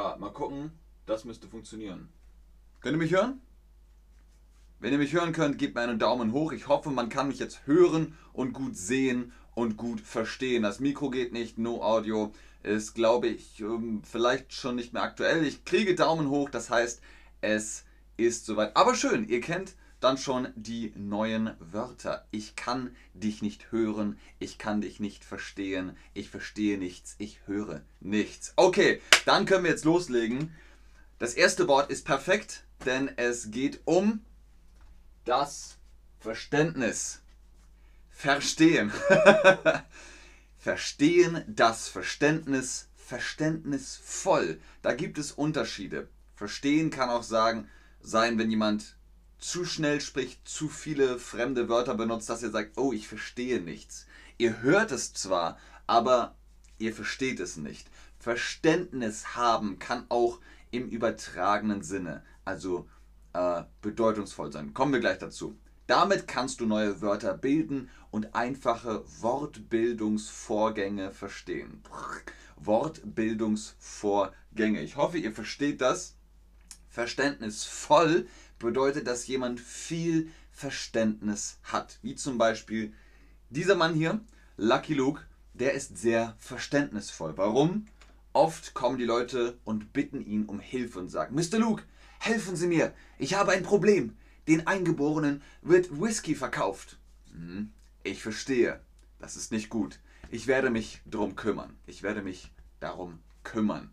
Ja, mal gucken. Das müsste funktionieren. Könnt ihr mich hören? Wenn ihr mich hören könnt, gebt mir einen Daumen hoch. Ich hoffe, man kann mich jetzt hören und gut sehen und gut verstehen. Das Mikro geht nicht, no Audio ist, glaube ich, ähm, vielleicht schon nicht mehr aktuell. Ich kriege Daumen hoch, das heißt, es ist soweit. Aber schön, ihr kennt dann schon die neuen Wörter. Ich kann dich nicht hören, ich kann dich nicht verstehen, ich verstehe nichts, ich höre nichts. Okay, dann können wir jetzt loslegen. Das erste Wort ist perfekt, denn es geht um das Verständnis. Verstehen. Verstehen, das Verständnis, verständnisvoll. Da gibt es Unterschiede. Verstehen kann auch sagen, sein, wenn jemand zu schnell spricht, zu viele fremde Wörter benutzt, dass ihr sagt, oh, ich verstehe nichts. Ihr hört es zwar, aber ihr versteht es nicht. Verständnis haben kann auch im übertragenen Sinne, also äh, bedeutungsvoll sein. Kommen wir gleich dazu. Damit kannst du neue Wörter bilden und einfache Wortbildungsvorgänge verstehen. Wortbildungsvorgänge. Ich hoffe, ihr versteht das. Verständnisvoll bedeutet, dass jemand viel Verständnis hat. Wie zum Beispiel dieser Mann hier, Lucky Luke, der ist sehr verständnisvoll. Warum? Oft kommen die Leute und bitten ihn um Hilfe und sagen, Mr. Luke, helfen Sie mir, ich habe ein Problem. Den Eingeborenen wird Whisky verkauft. Hm, ich verstehe, das ist nicht gut. Ich werde mich darum kümmern. Ich werde mich darum kümmern.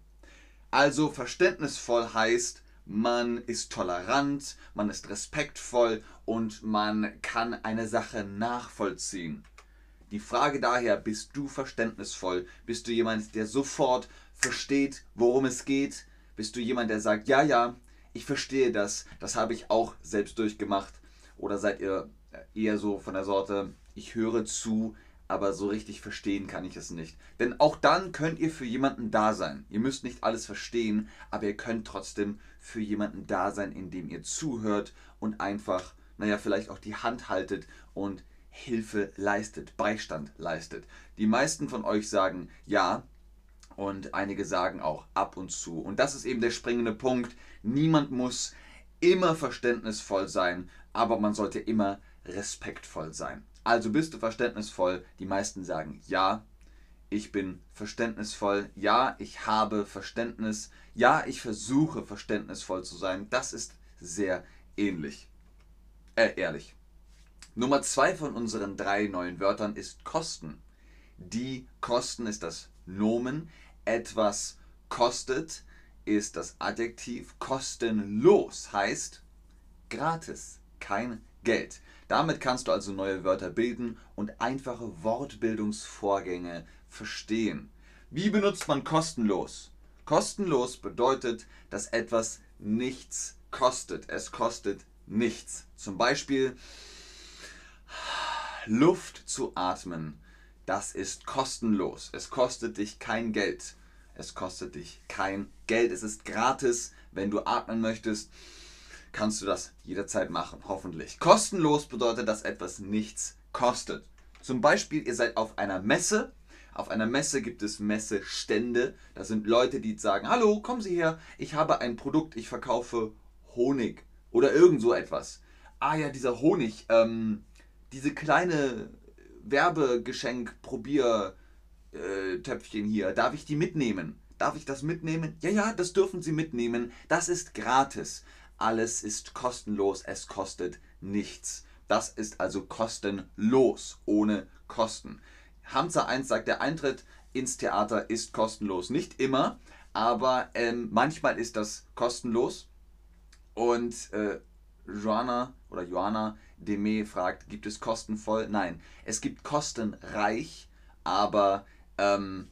Also verständnisvoll heißt, man ist tolerant, man ist respektvoll und man kann eine Sache nachvollziehen. Die Frage daher, bist du verständnisvoll? Bist du jemand, der sofort versteht, worum es geht? Bist du jemand, der sagt, ja, ja, ich verstehe das, das habe ich auch selbst durchgemacht? Oder seid ihr eher so von der Sorte, ich höre zu, aber so richtig verstehen kann ich es nicht. Denn auch dann könnt ihr für jemanden da sein. Ihr müsst nicht alles verstehen, aber ihr könnt trotzdem für jemanden da sein, indem ihr zuhört und einfach, naja, vielleicht auch die Hand haltet und Hilfe leistet, Beistand leistet. Die meisten von euch sagen ja und einige sagen auch ab und zu. Und das ist eben der springende Punkt. Niemand muss immer verständnisvoll sein, aber man sollte immer respektvoll sein. Also bist du verständnisvoll? Die meisten sagen ja. Ich bin verständnisvoll. Ja, ich habe Verständnis. Ja, ich versuche verständnisvoll zu sein. Das ist sehr ähnlich. Äh, ehrlich. Nummer zwei von unseren drei neuen Wörtern ist Kosten. Die Kosten ist das Nomen. Etwas kostet ist das Adjektiv. Kostenlos heißt gratis, kein Geld. Damit kannst du also neue Wörter bilden und einfache Wortbildungsvorgänge verstehen. Wie benutzt man kostenlos? Kostenlos bedeutet, dass etwas nichts kostet. Es kostet nichts. Zum Beispiel Luft zu atmen. Das ist kostenlos. Es kostet dich kein Geld. Es kostet dich kein Geld. Es ist gratis, wenn du atmen möchtest kannst du das jederzeit machen, hoffentlich. Kostenlos bedeutet, dass etwas nichts kostet. Zum Beispiel, ihr seid auf einer Messe. Auf einer Messe gibt es Messestände. Da sind Leute, die sagen, hallo, kommen Sie her, ich habe ein Produkt, ich verkaufe Honig oder irgend so etwas. Ah ja, dieser Honig, ähm, diese kleine Werbegeschenk-Probier-Töpfchen hier, darf ich die mitnehmen? Darf ich das mitnehmen? Ja, ja, das dürfen Sie mitnehmen. Das ist gratis. Alles ist kostenlos, es kostet nichts. Das ist also kostenlos, ohne Kosten. Hamza 1 sagt, der Eintritt ins Theater ist kostenlos. Nicht immer, aber ähm, manchmal ist das kostenlos. Und äh, Joanna oder Joanna Deme fragt, gibt es kostenvoll? Nein, es gibt kostenreich, aber ähm,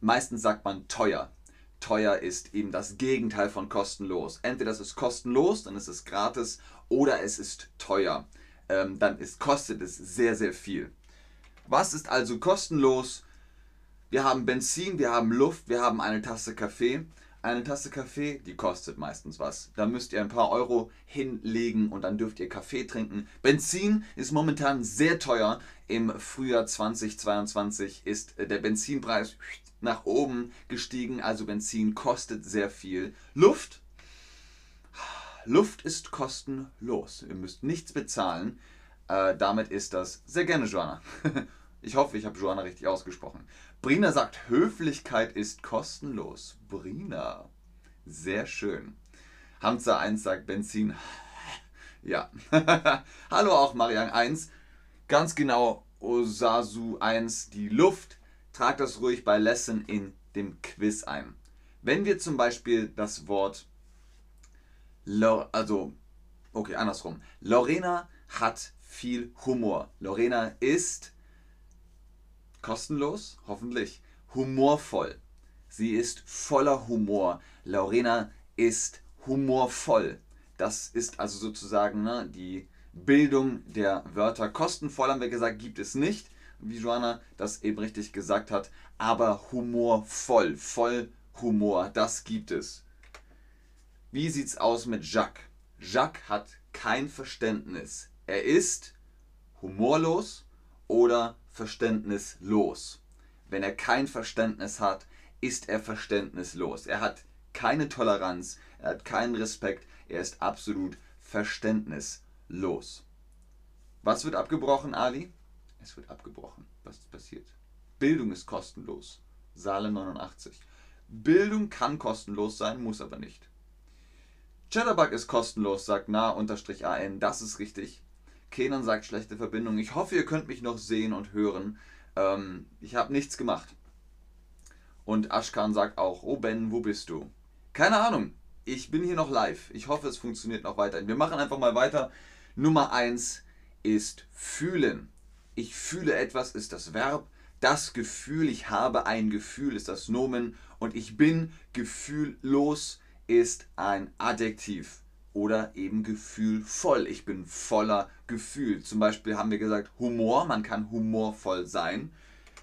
meistens sagt man teuer teuer ist eben das Gegenteil von kostenlos. Entweder es ist kostenlos, dann ist es gratis, oder es ist teuer. Ähm, dann ist, kostet es sehr, sehr viel. Was ist also kostenlos? Wir haben Benzin, wir haben Luft, wir haben eine Tasse Kaffee. Eine Tasse Kaffee, die kostet meistens was. Da müsst ihr ein paar Euro hinlegen und dann dürft ihr Kaffee trinken. Benzin ist momentan sehr teuer. Im Frühjahr 2022 ist der Benzinpreis nach oben gestiegen, also Benzin kostet sehr viel. Luft? Luft ist kostenlos. Ihr müsst nichts bezahlen. Äh, damit ist das sehr gerne Joanna. ich hoffe, ich habe Joanna richtig ausgesprochen. Brina sagt, Höflichkeit ist kostenlos. Brina. Sehr schön. Hamza 1 sagt Benzin. Ja. Hallo auch Marian 1. Ganz genau Osasu 1. Die Luft. Tragt das ruhig bei Lesson in dem Quiz ein. Wenn wir zum Beispiel das Wort, also, okay, andersrum. Lorena hat viel Humor. Lorena ist kostenlos, hoffentlich, humorvoll. Sie ist voller Humor. Lorena ist humorvoll. Das ist also sozusagen ne, die Bildung der Wörter. Kostenvoll haben wir gesagt, gibt es nicht, wie Joanna das eben richtig gesagt hat, aber humorvoll, voll Humor, das gibt es. Wie sieht's aus mit Jacques? Jacques hat kein Verständnis. Er ist humorlos oder verständnislos. Wenn er kein Verständnis hat, ist er verständnislos. Er hat keine Toleranz, er hat keinen Respekt, er ist absolut verständnislos. Was wird abgebrochen, Ali? Es wird abgebrochen. Was ist passiert? Bildung ist kostenlos. Saale 89. Bildung kann kostenlos sein, muss aber nicht. Chatterbug ist kostenlos, sagt nah-an. Das ist richtig. Kenan sagt schlechte Verbindung. Ich hoffe, ihr könnt mich noch sehen und hören. Ähm, ich habe nichts gemacht. Und Ashkan sagt auch, oh Ben, wo bist du? Keine Ahnung. Ich bin hier noch live. Ich hoffe, es funktioniert noch weiter. Wir machen einfach mal weiter. Nummer 1 ist fühlen. Ich fühle etwas ist das Verb. Das Gefühl, ich habe ein Gefühl ist das Nomen. Und ich bin gefühllos ist ein Adjektiv oder eben gefühlvoll. Ich bin voller Gefühl. Zum Beispiel haben wir gesagt Humor, man kann humorvoll sein.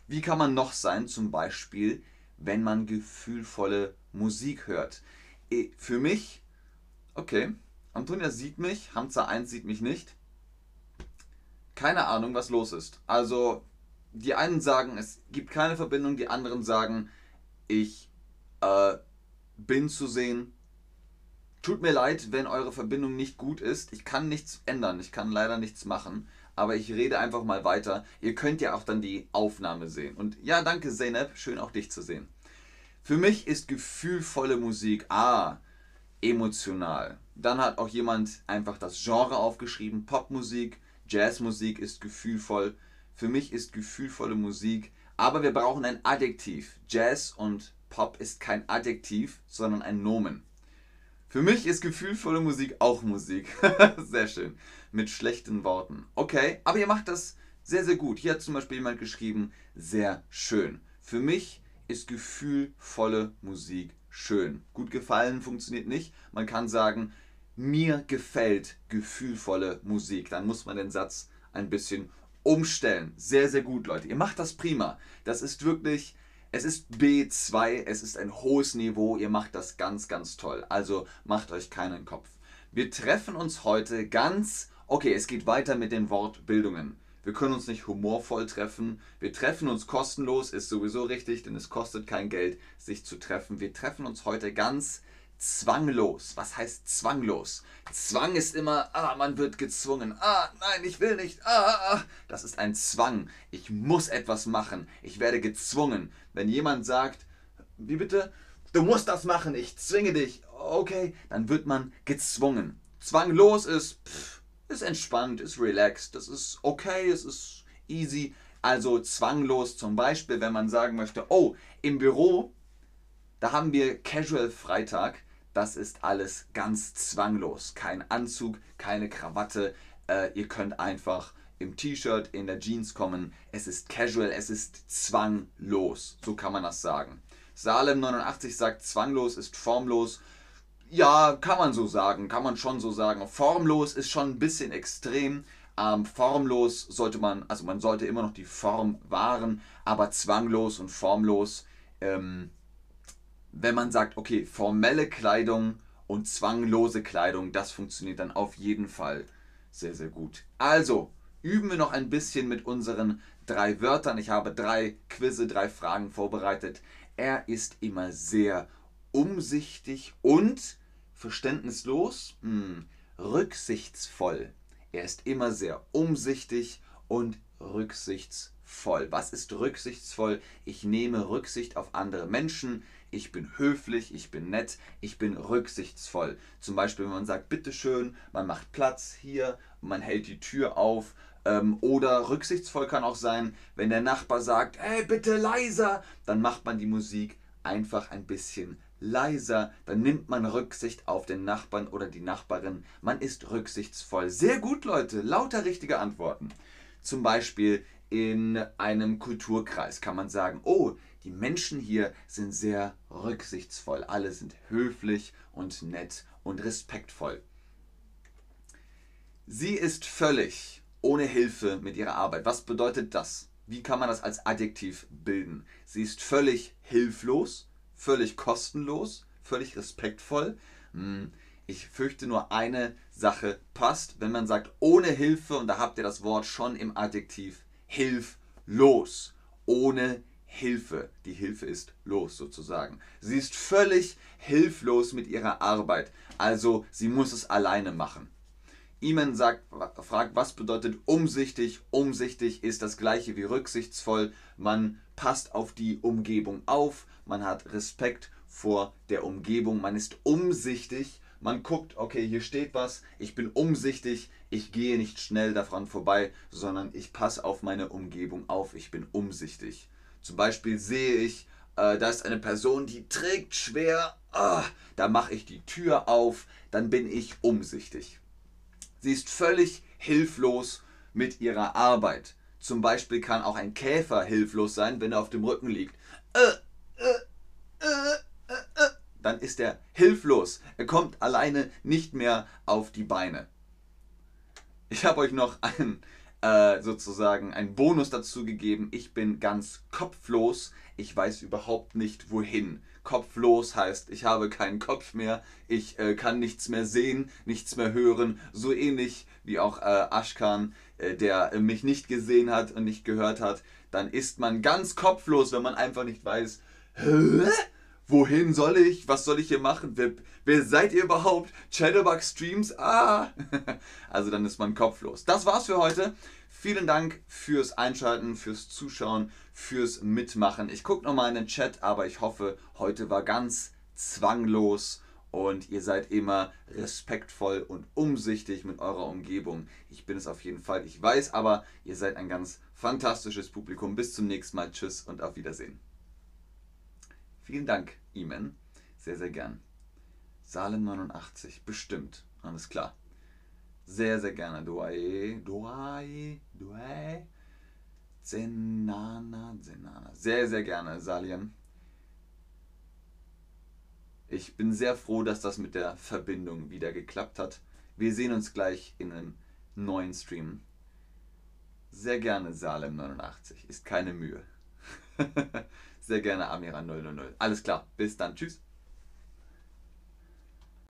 Wie kann man noch sein? Zum Beispiel, wenn man gefühlvolle Musik hört. Für mich, okay, Antonia sieht mich, Hamza 1 sieht mich nicht. Keine Ahnung, was los ist. Also, die einen sagen, es gibt keine Verbindung, die anderen sagen, ich äh, bin zu sehen, Tut mir leid, wenn eure Verbindung nicht gut ist. Ich kann nichts ändern. Ich kann leider nichts machen. Aber ich rede einfach mal weiter. Ihr könnt ja auch dann die Aufnahme sehen. Und ja, danke Zeynep. Schön auch dich zu sehen. Für mich ist gefühlvolle Musik ah, emotional. Dann hat auch jemand einfach das Genre aufgeschrieben. Popmusik, Jazzmusik ist gefühlvoll. Für mich ist gefühlvolle Musik. Aber wir brauchen ein Adjektiv. Jazz und Pop ist kein Adjektiv, sondern ein Nomen. Für mich ist gefühlvolle Musik auch Musik. sehr schön. Mit schlechten Worten. Okay, aber ihr macht das sehr, sehr gut. Hier hat zum Beispiel jemand geschrieben, sehr schön. Für mich ist gefühlvolle Musik schön. Gut gefallen funktioniert nicht. Man kann sagen, mir gefällt gefühlvolle Musik. Dann muss man den Satz ein bisschen umstellen. Sehr, sehr gut, Leute. Ihr macht das prima. Das ist wirklich es ist B2, es ist ein hohes Niveau, ihr macht das ganz, ganz toll. Also macht euch keinen Kopf. Wir treffen uns heute ganz, okay, es geht weiter mit den Wortbildungen. Wir können uns nicht humorvoll treffen. Wir treffen uns kostenlos, ist sowieso richtig, denn es kostet kein Geld, sich zu treffen. Wir treffen uns heute ganz zwanglos. Was heißt zwanglos? Zwang ist immer, ah, man wird gezwungen. Ah, nein, ich will nicht. Ah, ah, ah. Das ist ein Zwang. Ich muss etwas machen. Ich werde gezwungen. Wenn jemand sagt, wie bitte? Du musst das machen, ich zwinge dich. Okay, dann wird man gezwungen. Zwanglos ist, pff, ist entspannt, ist relaxed, das ist okay, es ist easy. Also zwanglos zum Beispiel, wenn man sagen möchte, oh, im Büro, da haben wir Casual Freitag das ist alles ganz zwanglos. Kein Anzug, keine Krawatte. Äh, ihr könnt einfach im T-Shirt, in der Jeans kommen. Es ist casual, es ist zwanglos. So kann man das sagen. Salem 89 sagt, zwanglos ist formlos. Ja, kann man so sagen, kann man schon so sagen. Formlos ist schon ein bisschen extrem. Ähm, formlos sollte man, also man sollte immer noch die Form wahren, aber zwanglos und formlos ähm, wenn man sagt, okay, formelle Kleidung und zwanglose Kleidung, das funktioniert dann auf jeden Fall sehr, sehr gut. Also, üben wir noch ein bisschen mit unseren drei Wörtern. Ich habe drei Quizze, drei Fragen vorbereitet. Er ist immer sehr umsichtig und verständnislos, hm, rücksichtsvoll. Er ist immer sehr umsichtig und rücksichtsvoll. Was ist rücksichtsvoll? Ich nehme Rücksicht auf andere Menschen. Ich bin höflich, ich bin nett, ich bin rücksichtsvoll. Zum Beispiel, wenn man sagt, bitteschön, man macht Platz hier, man hält die Tür auf. Ähm, oder rücksichtsvoll kann auch sein, wenn der Nachbar sagt, hey, bitte leiser, dann macht man die Musik einfach ein bisschen leiser, dann nimmt man Rücksicht auf den Nachbarn oder die Nachbarin. Man ist rücksichtsvoll. Sehr gut, Leute, lauter richtige Antworten. Zum Beispiel in einem Kulturkreis kann man sagen, oh, die Menschen hier sind sehr rücksichtsvoll. Alle sind höflich und nett und respektvoll. Sie ist völlig ohne Hilfe mit ihrer Arbeit. Was bedeutet das? Wie kann man das als Adjektiv bilden? Sie ist völlig hilflos, völlig kostenlos, völlig respektvoll. Hm, ich fürchte nur eine Sache passt, wenn man sagt ohne Hilfe, und da habt ihr das Wort schon im Adjektiv, hilflos. Ohne Hilfe. Die Hilfe ist los sozusagen. Sie ist völlig hilflos mit ihrer Arbeit. Also sie muss es alleine machen. Iman sagt, fragt, was bedeutet umsichtig? Umsichtig ist das gleiche wie rücksichtsvoll. Man passt auf die Umgebung auf, man hat Respekt vor der Umgebung, man ist umsichtig, man guckt, okay, hier steht was, ich bin umsichtig, ich gehe nicht schnell davon vorbei, sondern ich passe auf meine Umgebung auf, ich bin umsichtig. Zum Beispiel sehe ich, äh, da ist eine Person, die trägt schwer, ah, da mache ich die Tür auf, dann bin ich umsichtig. Sie ist völlig hilflos mit ihrer Arbeit. Zum Beispiel kann auch ein Käfer hilflos sein, wenn er auf dem Rücken liegt. Äh, äh, äh, dann ist er hilflos. Er kommt alleine nicht mehr auf die Beine. Ich habe euch noch einen, äh, sozusagen einen Bonus dazu gegeben. Ich bin ganz kopflos. Ich weiß überhaupt nicht wohin. Kopflos heißt, ich habe keinen Kopf mehr, ich äh, kann nichts mehr sehen, nichts mehr hören. So ähnlich wie auch äh, Ashkan, äh, der mich nicht gesehen hat und nicht gehört hat. Dann ist man ganz kopflos, wenn man einfach nicht weiß, Hä? Wohin soll ich? Was soll ich hier machen? Wer, wer seid ihr überhaupt? Chatterbug Streams? Ah! also dann ist man kopflos. Das war's für heute. Vielen Dank fürs Einschalten, fürs Zuschauen, fürs Mitmachen. Ich gucke nochmal in den Chat, aber ich hoffe, heute war ganz zwanglos und ihr seid immer respektvoll und umsichtig mit eurer Umgebung. Ich bin es auf jeden Fall. Ich weiß aber, ihr seid ein ganz fantastisches Publikum. Bis zum nächsten Mal. Tschüss und auf Wiedersehen. Vielen Dank, Iman. Sehr, sehr gern. Salem 89, bestimmt. Alles klar. Sehr, sehr gerne. Duae, Duae, Duae. Zenana, Zenana. Sehr, sehr gerne, Saliem. Ich bin sehr froh, dass das mit der Verbindung wieder geklappt hat. Wir sehen uns gleich in einem neuen Stream. Sehr gerne Salem 89. Ist keine Mühe. Sehr gerne Amira 000. Alles klar, bis dann. Tschüss.